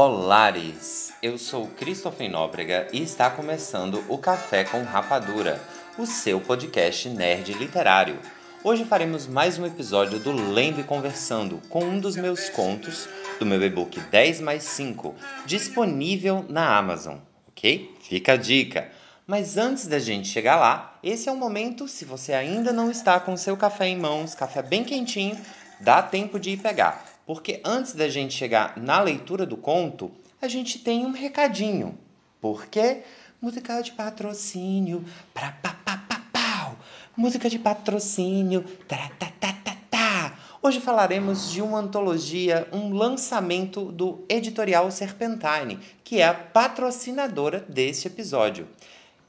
Olares! Eu sou Christopher Nóbrega e está começando o Café com Rapadura, o seu podcast nerd literário. Hoje faremos mais um episódio do Lendo e Conversando com um dos meus contos do meu e-book 10 mais 5, disponível na Amazon, ok? Fica a dica! Mas antes da gente chegar lá, esse é o momento, se você ainda não está com seu café em mãos, café bem quentinho, dá tempo de ir pegar. Porque antes da gente chegar na leitura do conto, a gente tem um recadinho. Porque música de patrocínio, pra pa pa pa pau. Música de patrocínio, tá tá tá tá tá. Hoje falaremos de uma antologia, um lançamento do editorial Serpentine, que é a patrocinadora deste episódio.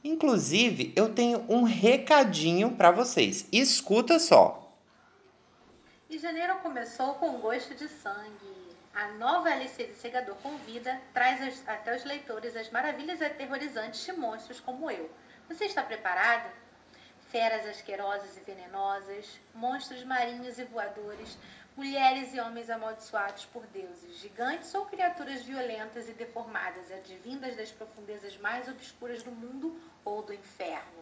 Inclusive, eu tenho um recadinho para vocês. Escuta só. E janeiro começou com gosto de sangue. A nova LC de Segador Convida traz até os leitores as maravilhas aterrorizantes de monstros como eu. Você está preparado? Feras asquerosas e venenosas, monstros marinhos e voadores, mulheres e homens amaldiçoados por deuses, gigantes ou criaturas violentas e deformadas, advindas das profundezas mais obscuras do mundo ou do inferno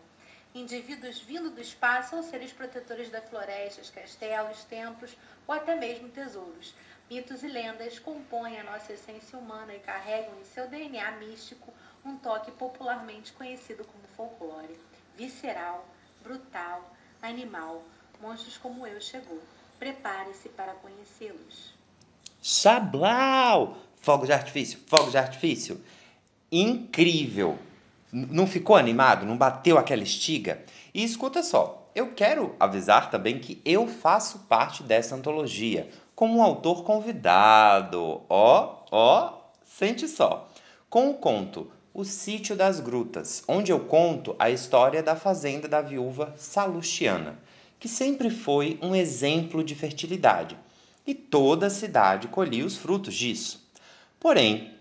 indivíduos vindo do espaço ou seres protetores da floresta, castelos, templos ou até mesmo tesouros. Mitos e lendas compõem a nossa essência humana e carregam em seu DNA místico um toque popularmente conhecido como folclore. Visceral, brutal, animal, monstros como eu chegou. Prepare-se para conhecê-los. Chablau! Fogo de artifício, fogo de artifício. Incrível! Não ficou animado? Não bateu aquela estiga? E escuta só, eu quero avisar também que eu faço parte dessa antologia como um autor convidado. Ó, ó, sente só. Com o conto O Sítio das Grutas, onde eu conto a história da fazenda da viúva Salustiana, que sempre foi um exemplo de fertilidade. E toda a cidade colhia os frutos disso. Porém,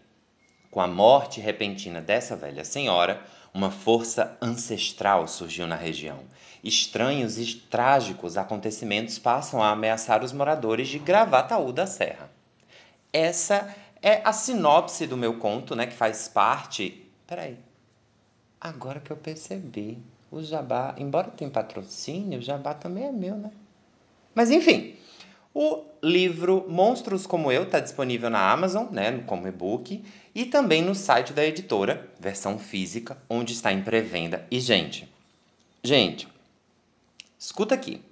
com a morte repentina dessa velha senhora, uma força ancestral surgiu na região. Estranhos e trágicos acontecimentos passam a ameaçar os moradores de Gravataú da Serra. Essa é a sinopse do meu conto, né, que faz parte. Peraí. Agora que eu percebi, o Jabá, embora tenha patrocínio, o Jabá também é meu, né? Mas enfim, o livro Monstros Como Eu está disponível na Amazon, né, como e-book, e também no site da editora, versão física, onde está em pré-venda. E, gente, gente, escuta aqui.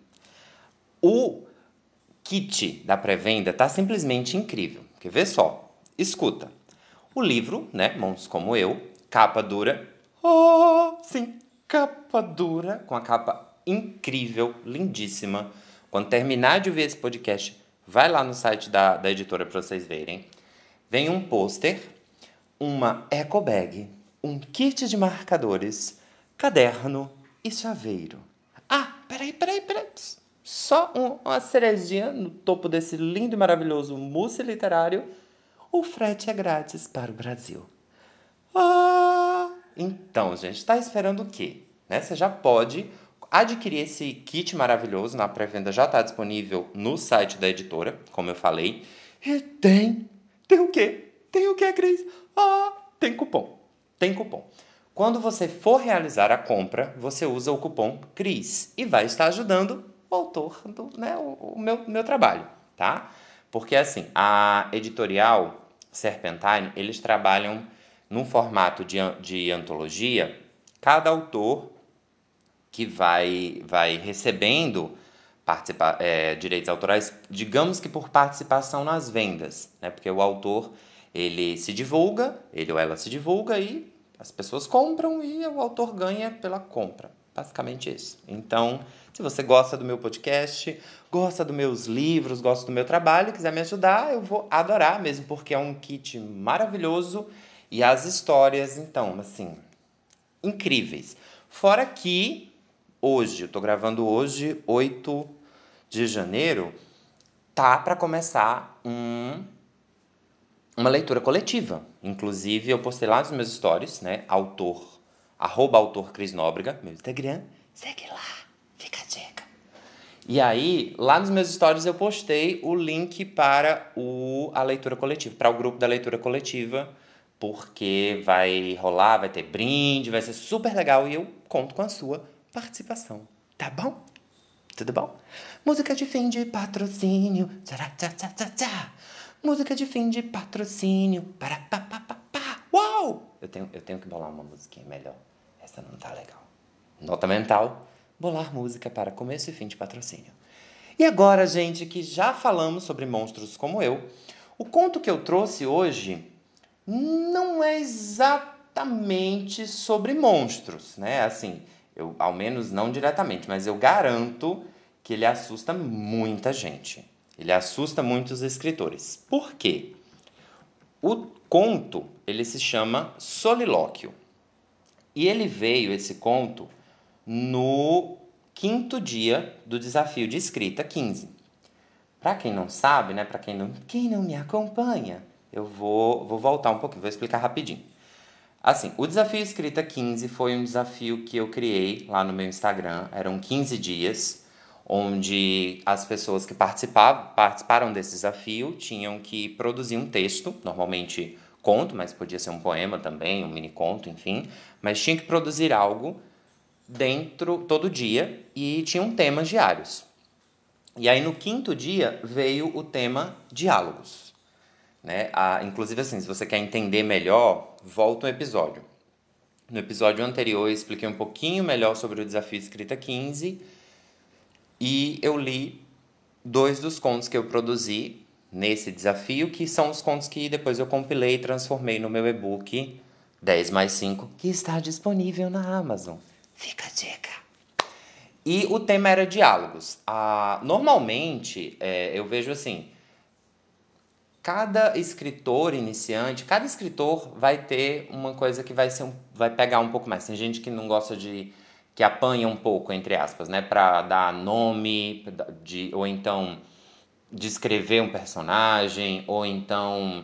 O kit da pré-venda tá simplesmente incrível. Quer ver só? Escuta. O livro, né, Monstros Como Eu, capa dura. Oh, sim, capa dura, com a capa incrível, lindíssima quando terminar de ouvir esse podcast, vai lá no site da, da editora para vocês verem. Vem um pôster, uma eco bag, um kit de marcadores, caderno e chaveiro. Ah, peraí, peraí, peraí. Só um, uma cerejinha no topo desse lindo e maravilhoso mousse literário. O frete é grátis para o Brasil. Ah! Então, gente, está esperando o quê? Né? Você já pode adquirir esse kit maravilhoso na pré-venda já está disponível no site da editora, como eu falei. E tem, tem o quê? Tem o quê, Cris? Ah, tem cupom. Tem cupom. Quando você for realizar a compra, você usa o cupom CRIS e vai estar ajudando o autor do né, o, meu, meu trabalho, tá? Porque assim, a editorial Serpentine, eles trabalham num formato de, de antologia. Cada autor que vai, vai recebendo participa é, direitos autorais, digamos que por participação nas vendas, né? porque o autor ele se divulga, ele ou ela se divulga e as pessoas compram e o autor ganha pela compra. Basicamente isso. Então, se você gosta do meu podcast, gosta dos meus livros, gosta do meu trabalho, quiser me ajudar, eu vou adorar mesmo, porque é um kit maravilhoso e as histórias, então, assim, incríveis. Fora que hoje, eu tô gravando hoje, 8 de janeiro, tá para começar um, uma leitura coletiva. Inclusive, eu postei lá nos meus stories, né? Autor, arroba autor Cris Nóbrega, meu Instagram. Segue lá, fica a dica. E aí, lá nos meus stories eu postei o link para o, a leitura coletiva, para o grupo da leitura coletiva, porque vai rolar, vai ter brinde, vai ser super legal e eu conto com a sua participação, tá bom? Tudo bom? Música de fim de patrocínio. Tchá, tchá, tchá, tchá, tchá. Música de fim de patrocínio. Para, pá, pá, pá, pá. Uau! Eu tenho, eu tenho que bolar uma musiquinha melhor. Essa não tá legal. Nota mental bolar música para começo e fim de patrocínio. E agora, gente, que já falamos sobre monstros como eu, o conto que eu trouxe hoje não é exatamente sobre monstros, né? Assim, eu ao menos não diretamente, mas eu garanto que ele assusta muita gente. Ele assusta muitos escritores. Por quê? O conto, ele se chama Solilóquio. E ele veio esse conto no quinto dia do desafio de escrita 15. Para quem não sabe, né, para quem não, quem não me acompanha, eu vou, vou voltar um pouquinho, vou explicar rapidinho. Assim, o desafio escrita 15 foi um desafio que eu criei lá no meu Instagram, eram 15 dias, onde as pessoas que participavam, participaram desse desafio tinham que produzir um texto, normalmente conto, mas podia ser um poema também, um mini conto, enfim, mas tinha que produzir algo dentro todo dia e tinham temas diários. E aí no quinto dia veio o tema diálogos. Né? Inclusive assim, se você quer entender melhor, volta um episódio. No episódio anterior eu expliquei um pouquinho melhor sobre o desafio escrita 15 e eu li dois dos contos que eu produzi nesse desafio, que são os contos que depois eu compilei e transformei no meu e-book 10 mais 5, que está disponível na Amazon. Fica a dica. E o tema era diálogos. Ah, normalmente, é, eu vejo assim, cada escritor iniciante, cada escritor vai ter uma coisa que vai, ser um, vai pegar um pouco mais. Tem gente que não gosta de... que apanha um pouco, entre aspas, né? Pra dar nome, de, ou então descrever um personagem, ou então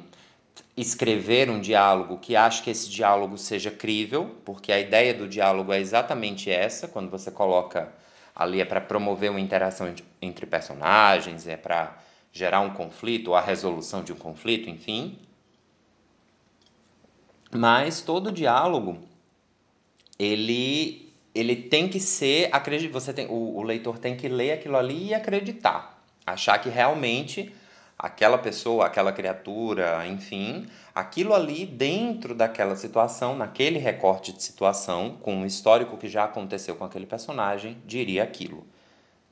escrever um diálogo que acha que esse diálogo seja crível, porque a ideia do diálogo é exatamente essa, quando você coloca ali é para promover uma interação entre personagens, é para gerar um conflito ou a resolução de um conflito, enfim. Mas todo diálogo ele ele tem que ser você tem o, o leitor tem que ler aquilo ali e acreditar, achar que realmente aquela pessoa, aquela criatura, enfim, aquilo ali dentro daquela situação, naquele recorte de situação, com um histórico que já aconteceu com aquele personagem, diria aquilo.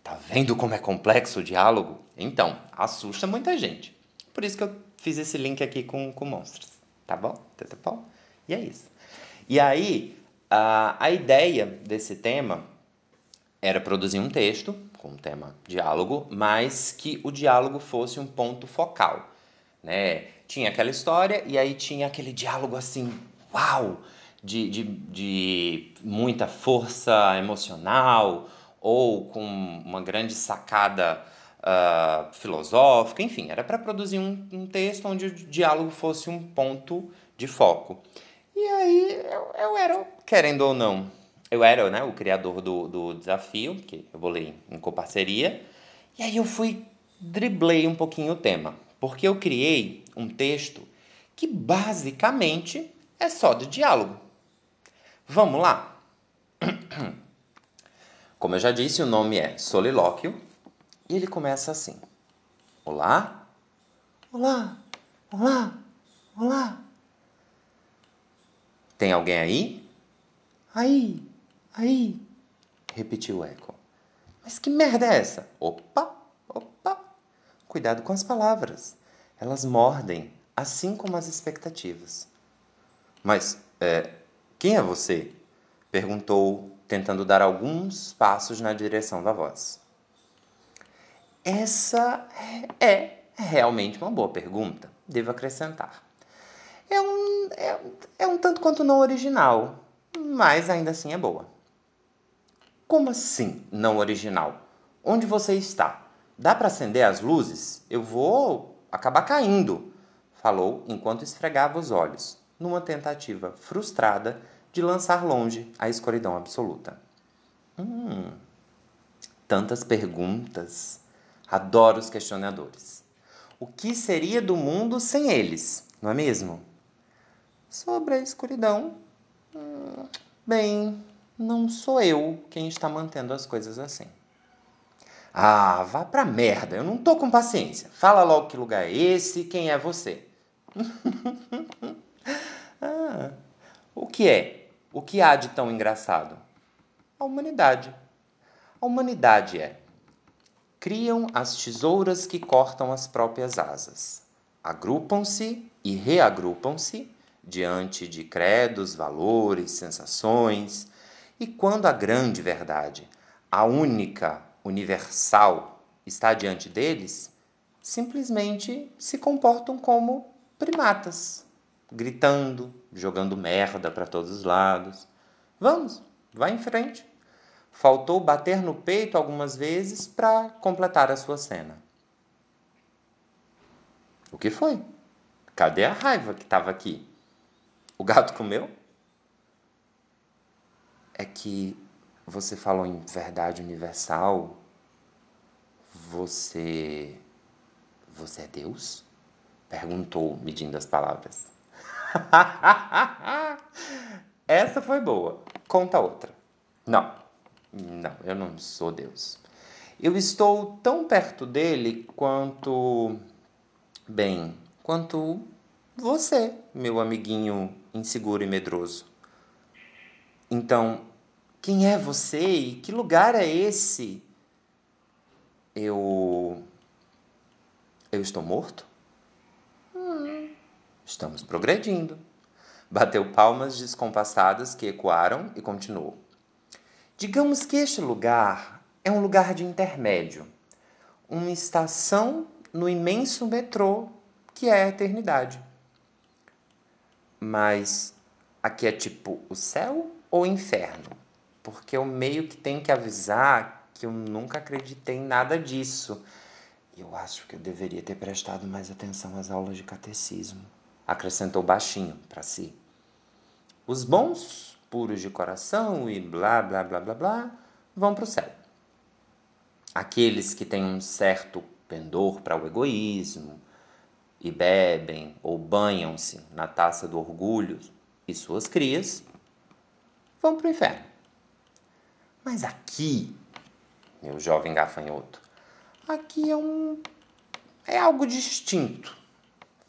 Tá vendo como é complexo o diálogo? Então, assusta muita gente. Por isso que eu fiz esse link aqui com, com monstros. Tá bom? Tá, tá bom? E é isso. E aí, a, a ideia desse tema era produzir um texto com o tema diálogo, mas que o diálogo fosse um ponto focal, né? Tinha aquela história e aí tinha aquele diálogo assim, uau, de, de, de muita força emocional ou com uma grande sacada uh, filosófica, enfim, era para produzir um, um, texto onde o diálogo fosse um ponto de foco. E aí eu, eu era, querendo ou não, eu era né, o criador do, do desafio, que eu vou ler em coparceria, e aí eu fui, driblei um pouquinho o tema, porque eu criei um texto que basicamente é só de diálogo. Vamos lá? Como eu já disse, o nome é Solilóquio e ele começa assim: Olá, olá, olá, olá. Tem alguém aí? Aí, Aí, repetiu o eco. Mas que merda é essa? Opa, opa. Cuidado com as palavras. Elas mordem, assim como as expectativas. Mas, é, quem é você? Perguntou, tentando dar alguns passos na direção da voz. Essa é realmente uma boa pergunta, devo acrescentar. É um, é, é um tanto quanto não original, mas ainda assim é boa. Como assim, não original? Onde você está? Dá para acender as luzes? Eu vou acabar caindo, falou enquanto esfregava os olhos, numa tentativa frustrada de lançar longe a escuridão absoluta. Hum, Tantas perguntas. Adoro os questionadores. O que seria do mundo sem eles, não é mesmo? Sobre a escuridão, hum, bem, não sou eu quem está mantendo as coisas assim. Ah, vá pra merda, eu não tô com paciência. Fala logo que lugar é esse quem é você. ah, o que é? O que há de tão engraçado? A humanidade. A humanidade é. Criam as tesouras que cortam as próprias asas. Agrupam-se e reagrupam-se diante de credos, valores, sensações, e quando a grande verdade, a única, universal, está diante deles, simplesmente se comportam como primatas, gritando, jogando merda para todos os lados. Vamos, vá em frente. Faltou bater no peito algumas vezes para completar a sua cena. O que foi? Cadê a raiva que estava aqui? O gato comeu? É que você falou em verdade universal. Você. Você é Deus? Perguntou, medindo as palavras. Essa foi boa. Conta outra. Não, não, eu não sou Deus. Eu estou tão perto dele quanto. Bem, quanto você, meu amiguinho inseguro e medroso. Então, quem é você e que lugar é esse? Eu. Eu estou morto? Estamos progredindo. Bateu palmas descompassadas que ecoaram e continuou. Digamos que este lugar é um lugar de intermédio, uma estação no imenso metrô que é a eternidade. Mas aqui é tipo o céu ou o inferno? Porque eu meio que tenho que avisar que eu nunca acreditei em nada disso. Eu acho que eu deveria ter prestado mais atenção às aulas de catecismo acrescentou baixinho para si. Os bons, puros de coração e blá blá blá blá blá, vão para o céu. Aqueles que têm um certo pendor para o egoísmo e bebem ou banham-se na taça do orgulho e suas crias vão para o inferno. Mas aqui, meu jovem gafanhoto, aqui é um é algo distinto.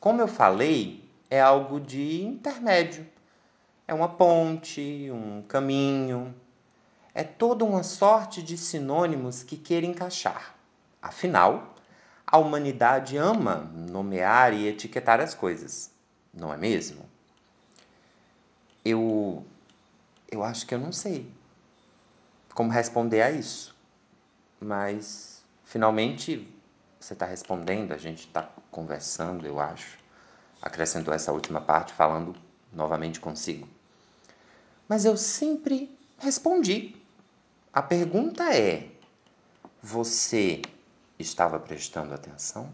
Como eu falei, é algo de intermédio. É uma ponte, um caminho. É toda uma sorte de sinônimos que queira encaixar. Afinal, a humanidade ama nomear e etiquetar as coisas, não é mesmo? Eu eu acho que eu não sei como responder a isso. Mas finalmente você está respondendo, a gente está conversando, eu acho acrescentou essa última parte, falando novamente consigo. Mas eu sempre respondi. A pergunta é: você estava prestando atenção?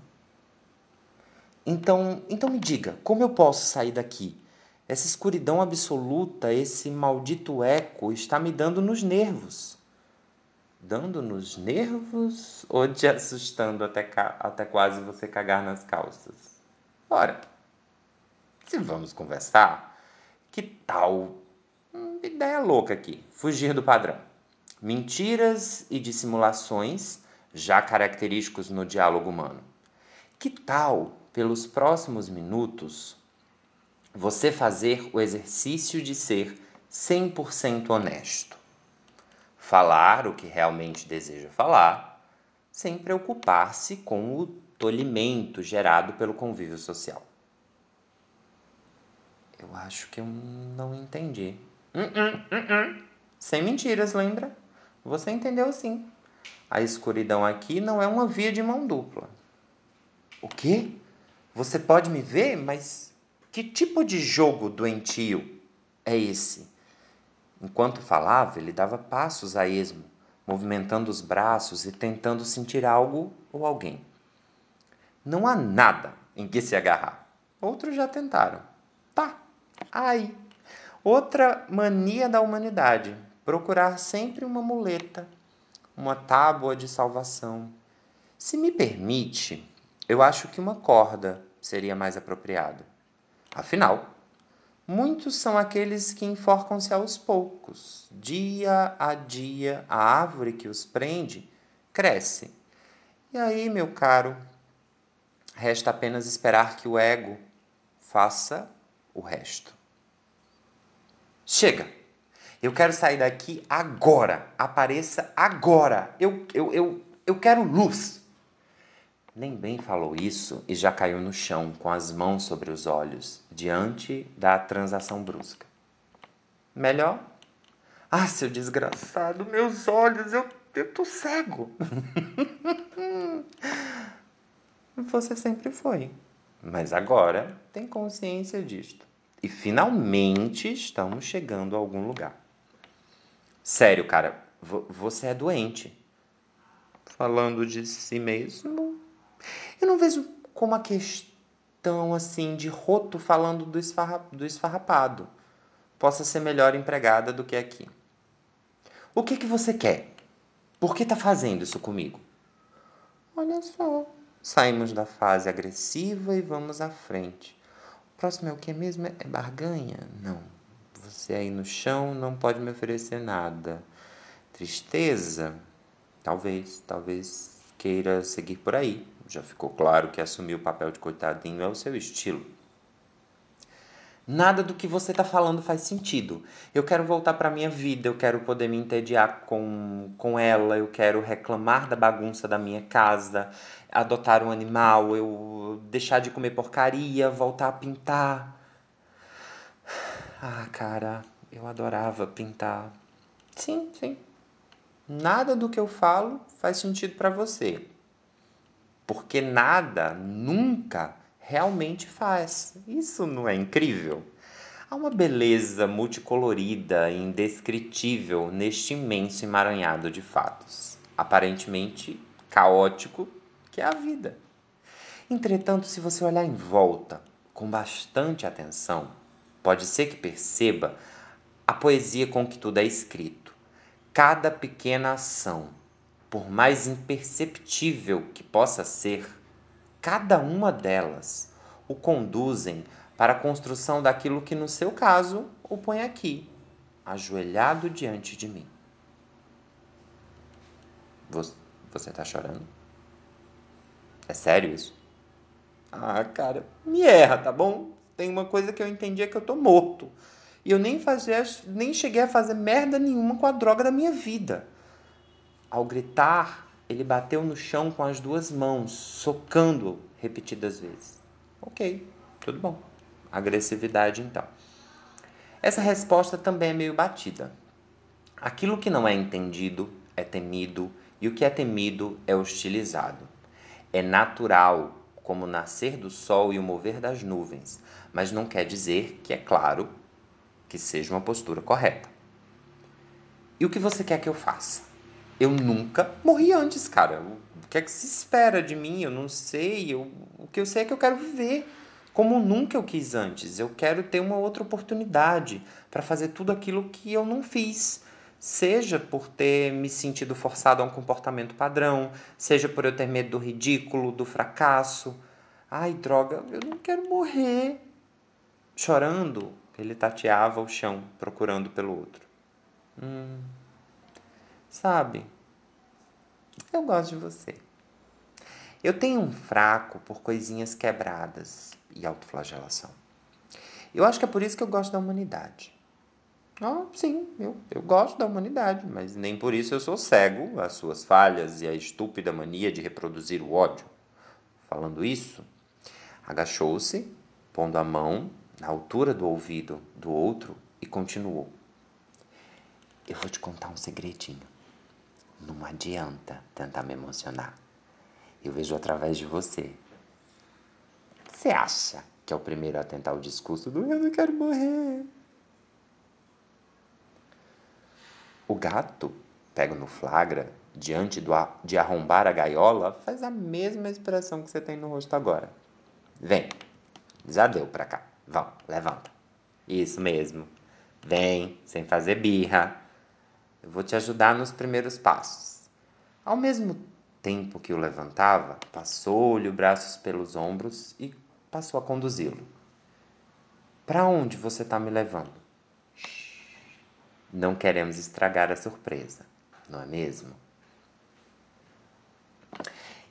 Então, então me diga, como eu posso sair daqui? Essa escuridão absoluta, esse maldito eco está me dando nos nervos. Dando nos nervos ou te assustando até, até quase você cagar nas calças? Ora, se vamos conversar, que tal hum, ideia louca aqui, fugir do padrão? Mentiras e dissimulações, já característicos no diálogo humano. Que tal, pelos próximos minutos, você fazer o exercício de ser 100% honesto? Falar o que realmente deseja falar, sem preocupar-se com o tolimento gerado pelo convívio social. Eu acho que eu não entendi. Uh -uh, uh Sem mentiras, lembra? Você entendeu sim. A escuridão aqui não é uma via de mão dupla. O quê? Você pode me ver, mas que tipo de jogo doentio é esse? Enquanto falava, ele dava passos a esmo, movimentando os braços e tentando sentir algo ou alguém. Não há nada em que se agarrar. Outros já tentaram. Ai, outra mania da humanidade: procurar sempre uma muleta, uma tábua de salvação. Se me permite, eu acho que uma corda seria mais apropriado. Afinal, muitos são aqueles que enforcam-se aos poucos. Dia a dia, a árvore que os prende cresce. E aí, meu caro, resta apenas esperar que o ego faça o resto. Chega! Eu quero sair daqui agora. Apareça agora. Eu, eu, eu, eu quero luz. Nem bem falou isso e já caiu no chão com as mãos sobre os olhos, diante da transação brusca. Melhor? Ah, seu desgraçado, meus olhos, eu, eu tô cego. Você sempre foi, mas agora tem consciência disto. E finalmente estamos chegando a algum lugar. Sério, cara, você é doente. Falando de si mesmo, eu não vejo como a questão assim de roto falando do, esfarra, do esfarrapado possa ser melhor empregada do que aqui. O que que você quer? Por que tá fazendo isso comigo? Olha só, saímos da fase agressiva e vamos à frente. Próximo é o que mesmo? É barganha? Não. Você aí no chão não pode me oferecer nada. Tristeza? Talvez, talvez queira seguir por aí. Já ficou claro que assumir o papel de coitadinho é o seu estilo. Nada do que você está falando faz sentido. Eu quero voltar para minha vida, eu quero poder me entediar com, com ela, eu quero reclamar da bagunça da minha casa, adotar um animal, eu deixar de comer porcaria, voltar a pintar. Ah, cara, eu adorava pintar. Sim, sim. Nada do que eu falo faz sentido para você porque nada nunca realmente faz. Isso não é incrível? Há uma beleza multicolorida e indescritível neste imenso emaranhado de fatos, aparentemente caótico, que é a vida. Entretanto, se você olhar em volta com bastante atenção, pode ser que perceba a poesia com que tudo é escrito. Cada pequena ação, por mais imperceptível que possa ser, cada uma delas o conduzem para a construção daquilo que, no seu caso, o põe aqui, ajoelhado diante de mim. Você está chorando? É sério isso? Ah, cara, me erra, tá bom? Tem uma coisa que eu entendi é que eu tô morto. E eu nem, fazia, nem cheguei a fazer merda nenhuma com a droga da minha vida. Ao gritar, ele bateu no chão com as duas mãos, socando repetidas vezes. Ok, tudo bom. Agressividade então. Essa resposta também é meio batida. Aquilo que não é entendido é temido e o que é temido é hostilizado. É natural, como o nascer do sol e o mover das nuvens, mas não quer dizer que é claro que seja uma postura correta. E o que você quer que eu faça? Eu nunca morri antes, cara. O que é que se espera de mim? Eu não sei. Eu, o que eu sei é que eu quero viver como nunca eu quis antes. Eu quero ter uma outra oportunidade para fazer tudo aquilo que eu não fiz. Seja por ter me sentido forçado a um comportamento padrão, seja por eu ter medo do ridículo, do fracasso. Ai, droga, eu não quero morrer. Chorando, ele tateava o chão, procurando pelo outro. Hum, Sabe? Eu gosto de você. Eu tenho um fraco por coisinhas quebradas e autoflagelação. Eu acho que é por isso que eu gosto da humanidade. Ah, sim, eu, eu gosto da humanidade, mas nem por isso eu sou cego às suas falhas e à estúpida mania de reproduzir o ódio. Falando isso, agachou-se, pondo a mão na altura do ouvido do outro e continuou. Eu vou te contar um segredinho. Não adianta tentar me emocionar. Eu vejo através de você. Você acha que é o primeiro a tentar o discurso do eu não quero morrer? O gato, pego no flagra, diante do, de arrombar a gaiola, faz a mesma expressão que você tem no rosto agora. Vem, já deu pra cá. Vão, levanta. Isso mesmo. Vem, sem fazer birra. Eu vou te ajudar nos primeiros passos. Ao mesmo tempo que o levantava, passou-lhe os braços pelos ombros e passou a conduzi-lo. Para onde você está me levando? Não queremos estragar a surpresa, não é mesmo?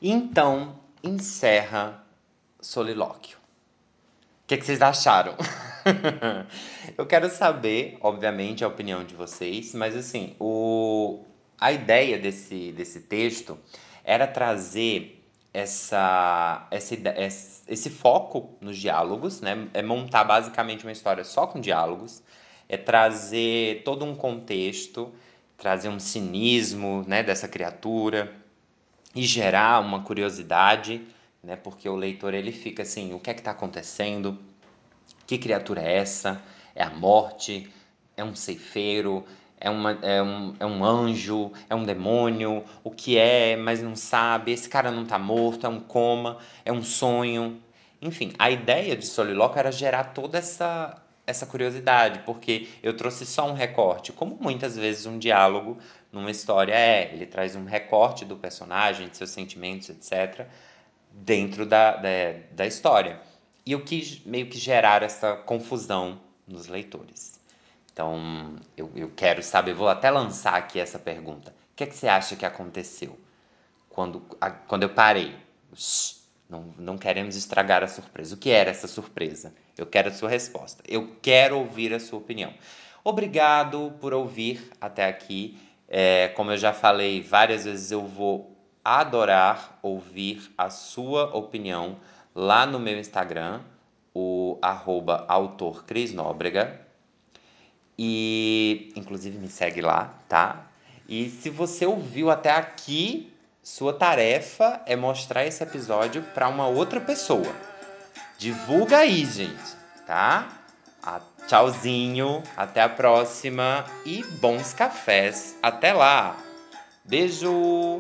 Então, encerra Solilóquio. O que, que vocês acharam? eu quero saber, obviamente, a opinião de vocês, mas assim, o, a ideia desse, desse texto era trazer essa, essa, esse foco nos diálogos, né? É montar basicamente uma história só com diálogos, é trazer todo um contexto, trazer um cinismo né, dessa criatura e gerar uma curiosidade, né? Porque o leitor ele fica assim, o que é que está acontecendo? Que criatura é essa? É a morte? É um ceifeiro? É, uma, é, um, é um anjo? É um demônio? O que é, mas não sabe? Esse cara não está morto? É um coma? É um sonho? Enfim, a ideia de Solilóquio era gerar toda essa, essa curiosidade, porque eu trouxe só um recorte, como muitas vezes um diálogo numa história é. Ele traz um recorte do personagem, de seus sentimentos, etc., dentro da, da, da história. E eu quis meio que gerar essa confusão nos leitores. Então, eu, eu quero saber, vou até lançar aqui essa pergunta. O que, é que você acha que aconteceu quando, a, quando eu parei? Shhh, não, não queremos estragar a surpresa. O que era essa surpresa? Eu quero a sua resposta. Eu quero ouvir a sua opinião. Obrigado por ouvir até aqui. É, como eu já falei várias vezes, eu vou adorar ouvir a sua opinião lá no meu Instagram, o arroba autor Cris Nóbrega. E inclusive me segue lá, tá? E se você ouviu até aqui, sua tarefa é mostrar esse episódio para uma outra pessoa. Divulga aí, gente, tá? Ah, tchauzinho, até a próxima e bons cafés. Até lá. Beijo.